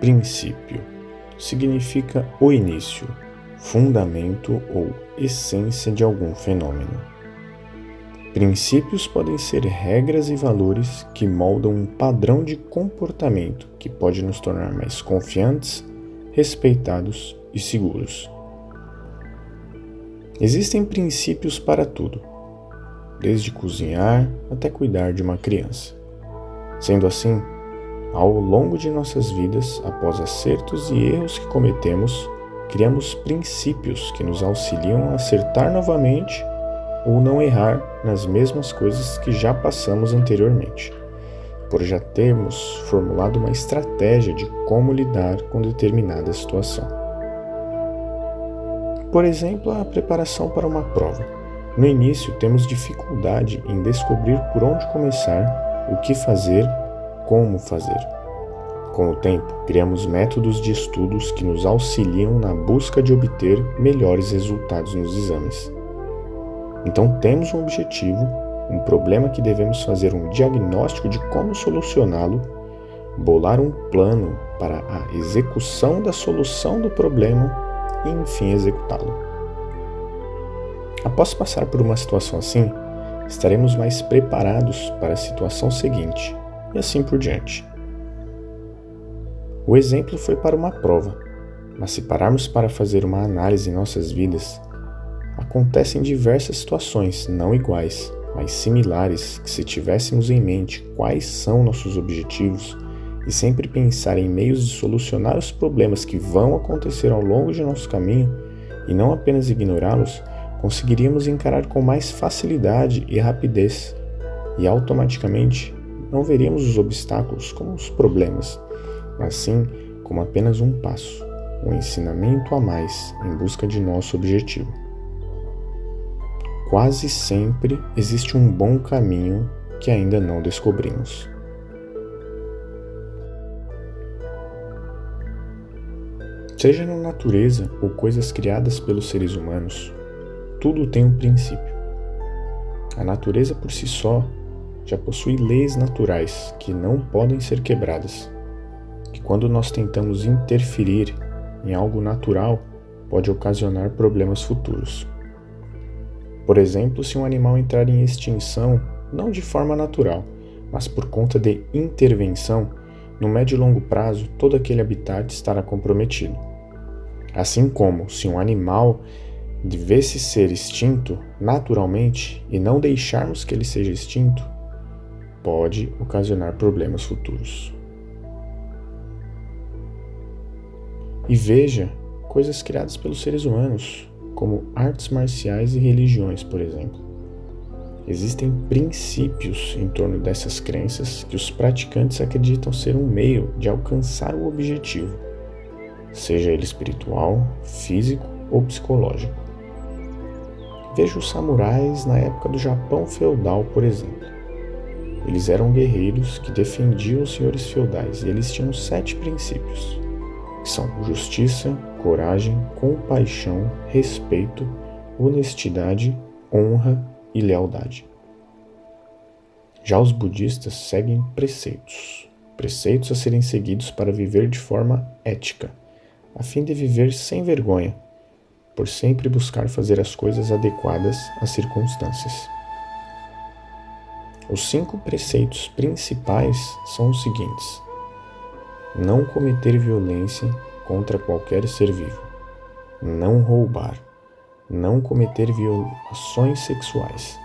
Princípio significa o início, fundamento ou essência de algum fenômeno. Princípios podem ser regras e valores que moldam um padrão de comportamento que pode nos tornar mais confiantes, respeitados e seguros. Existem princípios para tudo, desde cozinhar até cuidar de uma criança. Sendo assim, ao longo de nossas vidas, após acertos e erros que cometemos, criamos princípios que nos auxiliam a acertar novamente ou não errar nas mesmas coisas que já passamos anteriormente, por já termos formulado uma estratégia de como lidar com determinada situação. Por exemplo, a preparação para uma prova. No início, temos dificuldade em descobrir por onde começar, o que fazer como fazer. Com o tempo, criamos métodos de estudos que nos auxiliam na busca de obter melhores resultados nos exames. Então, temos um objetivo, um problema que devemos fazer um diagnóstico de como solucioná-lo, bolar um plano para a execução da solução do problema e, enfim, executá-lo. Após passar por uma situação assim, estaremos mais preparados para a situação seguinte e assim por diante. O exemplo foi para uma prova, mas se pararmos para fazer uma análise em nossas vidas, acontecem diversas situações não iguais, mas similares que se tivéssemos em mente quais são nossos objetivos e sempre pensar em meios de solucionar os problemas que vão acontecer ao longo de nosso caminho e não apenas ignorá-los, conseguiríamos encarar com mais facilidade e rapidez e automaticamente não veríamos os obstáculos como os problemas, mas sim como apenas um passo, um ensinamento a mais em busca de nosso objetivo. Quase sempre existe um bom caminho que ainda não descobrimos. Seja na natureza ou coisas criadas pelos seres humanos, tudo tem um princípio. A natureza por si só já possui leis naturais que não podem ser quebradas, que quando nós tentamos interferir em algo natural pode ocasionar problemas futuros. Por exemplo, se um animal entrar em extinção, não de forma natural, mas por conta de intervenção, no médio e longo prazo todo aquele habitat estará comprometido. Assim como se um animal devesse ser extinto naturalmente e não deixarmos que ele seja extinto, pode ocasionar problemas futuros. E veja coisas criadas pelos seres humanos, como artes marciais e religiões, por exemplo. Existem princípios em torno dessas crenças que os praticantes acreditam ser um meio de alcançar o objetivo, seja ele espiritual, físico ou psicológico. Veja os samurais na época do Japão feudal, por exemplo. Eles eram guerreiros que defendiam os senhores feudais e eles tinham sete princípios, que são justiça, coragem, compaixão, respeito, honestidade, honra e lealdade. Já os budistas seguem preceitos, preceitos a serem seguidos para viver de forma ética, a fim de viver sem vergonha, por sempre buscar fazer as coisas adequadas às circunstâncias. Os cinco preceitos principais são os seguintes: não cometer violência contra qualquer ser vivo, não roubar, não cometer violações sexuais,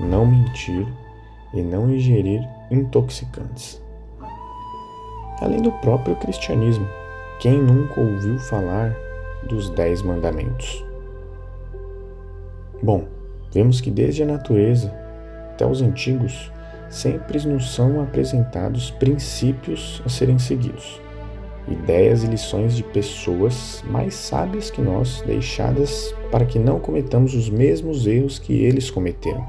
não mentir e não ingerir intoxicantes. Além do próprio cristianismo, quem nunca ouviu falar dos Dez Mandamentos? Bom, vemos que desde a natureza até os antigos sempre nos são apresentados princípios a serem seguidos, ideias e lições de pessoas mais sábias que nós, deixadas para que não cometamos os mesmos erros que eles cometeram.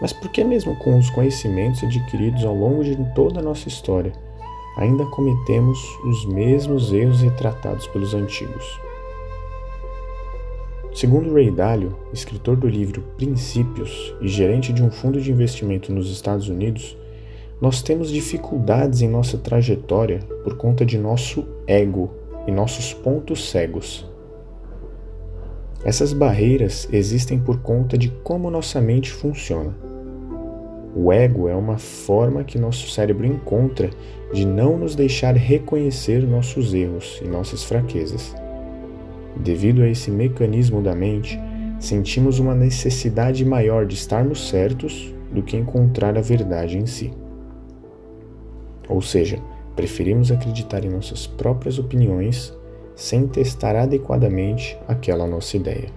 Mas por que, mesmo com os conhecimentos adquiridos ao longo de toda a nossa história, ainda cometemos os mesmos erros retratados pelos antigos? Segundo Ray Dalio, escritor do livro Princípios e gerente de um fundo de investimento nos Estados Unidos, nós temos dificuldades em nossa trajetória por conta de nosso ego e nossos pontos cegos. Essas barreiras existem por conta de como nossa mente funciona. O ego é uma forma que nosso cérebro encontra de não nos deixar reconhecer nossos erros e nossas fraquezas. Devido a esse mecanismo da mente, sentimos uma necessidade maior de estarmos certos do que encontrar a verdade em si. Ou seja, preferimos acreditar em nossas próprias opiniões sem testar adequadamente aquela nossa ideia.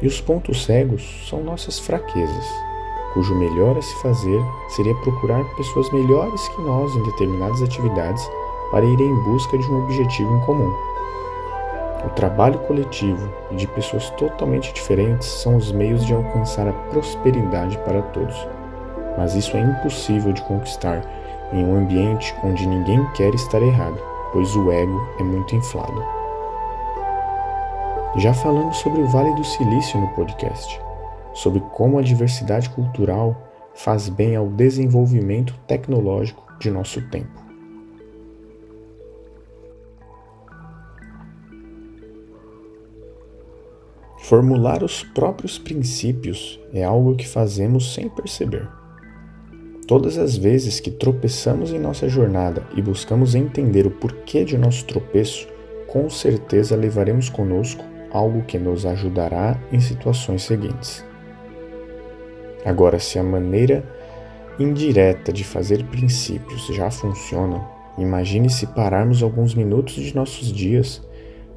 E os pontos cegos são nossas fraquezas, cujo melhor a se fazer seria procurar pessoas melhores que nós em determinadas atividades para ir em busca de um objetivo em comum. O trabalho coletivo e de pessoas totalmente diferentes são os meios de alcançar a prosperidade para todos. Mas isso é impossível de conquistar em um ambiente onde ninguém quer estar errado, pois o ego é muito inflado. Já falamos sobre o Vale do Silício no podcast, sobre como a diversidade cultural faz bem ao desenvolvimento tecnológico de nosso tempo. Formular os próprios princípios é algo que fazemos sem perceber. Todas as vezes que tropeçamos em nossa jornada e buscamos entender o porquê de nosso tropeço, com certeza levaremos conosco algo que nos ajudará em situações seguintes. Agora, se a maneira indireta de fazer princípios já funciona, imagine se pararmos alguns minutos de nossos dias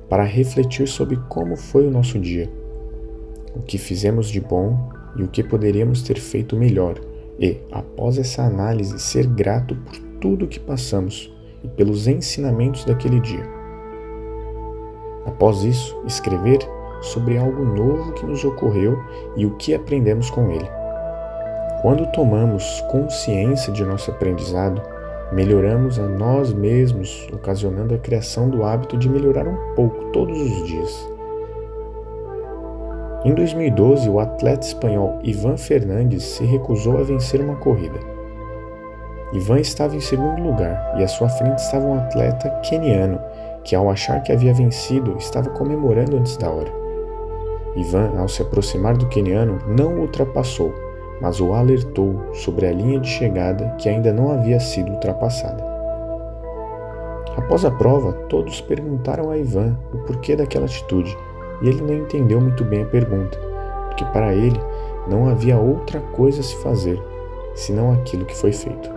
para refletir sobre como foi o nosso dia, o que fizemos de bom e o que poderíamos ter feito melhor, e, após essa análise, ser grato por tudo o que passamos e pelos ensinamentos daquele dia. Após isso, escrever sobre algo novo que nos ocorreu e o que aprendemos com ele. Quando tomamos consciência de nosso aprendizado, melhoramos a nós mesmos, ocasionando a criação do hábito de melhorar um pouco todos os dias. Em 2012, o atleta espanhol Ivan Fernandes se recusou a vencer uma corrida. Ivan estava em segundo lugar e à sua frente estava um atleta keniano que, ao achar que havia vencido, estava comemorando antes da hora. Ivan, ao se aproximar do keniano, não o ultrapassou mas o alertou sobre a linha de chegada que ainda não havia sido ultrapassada. Após a prova, todos perguntaram a Ivan o porquê daquela atitude e ele não entendeu muito bem a pergunta, porque para ele não havia outra coisa a se fazer senão aquilo que foi feito.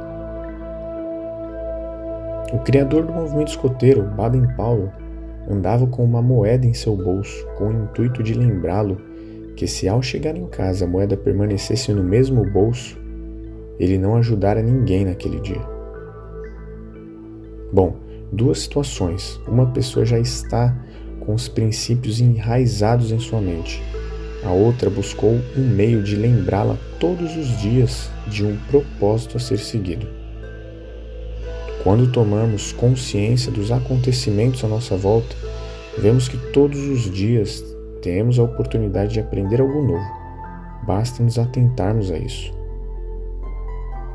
O criador do movimento escoteiro, Baden Powell, andava com uma moeda em seu bolso com o intuito de lembrá-lo que se ao chegar em casa a moeda permanecesse no mesmo bolso, ele não ajudara ninguém naquele dia. Bom, duas situações. Uma pessoa já está com os princípios enraizados em sua mente. A outra buscou um meio de lembrá-la todos os dias de um propósito a ser seguido. Quando tomamos consciência dos acontecimentos à nossa volta, vemos que todos os dias temos a oportunidade de aprender algo novo. Basta nos atentarmos a isso.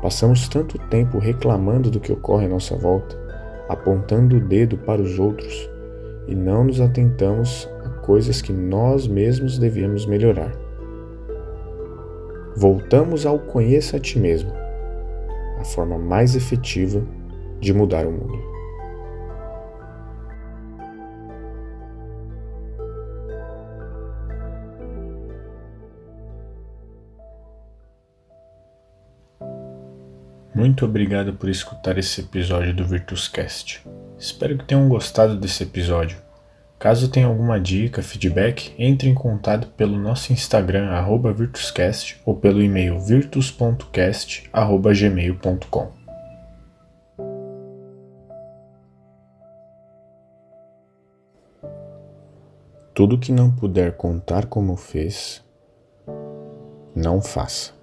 Passamos tanto tempo reclamando do que ocorre à nossa volta, apontando o dedo para os outros e não nos atentamos a coisas que nós mesmos devemos melhorar. Voltamos ao conheça a ti mesmo, a forma mais efetiva de mudar o mundo. Muito obrigado por escutar esse episódio do Virtuscast. Espero que tenham gostado desse episódio. Caso tenha alguma dica, feedback, entre em contato pelo nosso Instagram @virtuscast ou pelo e-mail virtus.cast@gmail.com. Tudo que não puder contar como fez, não faça.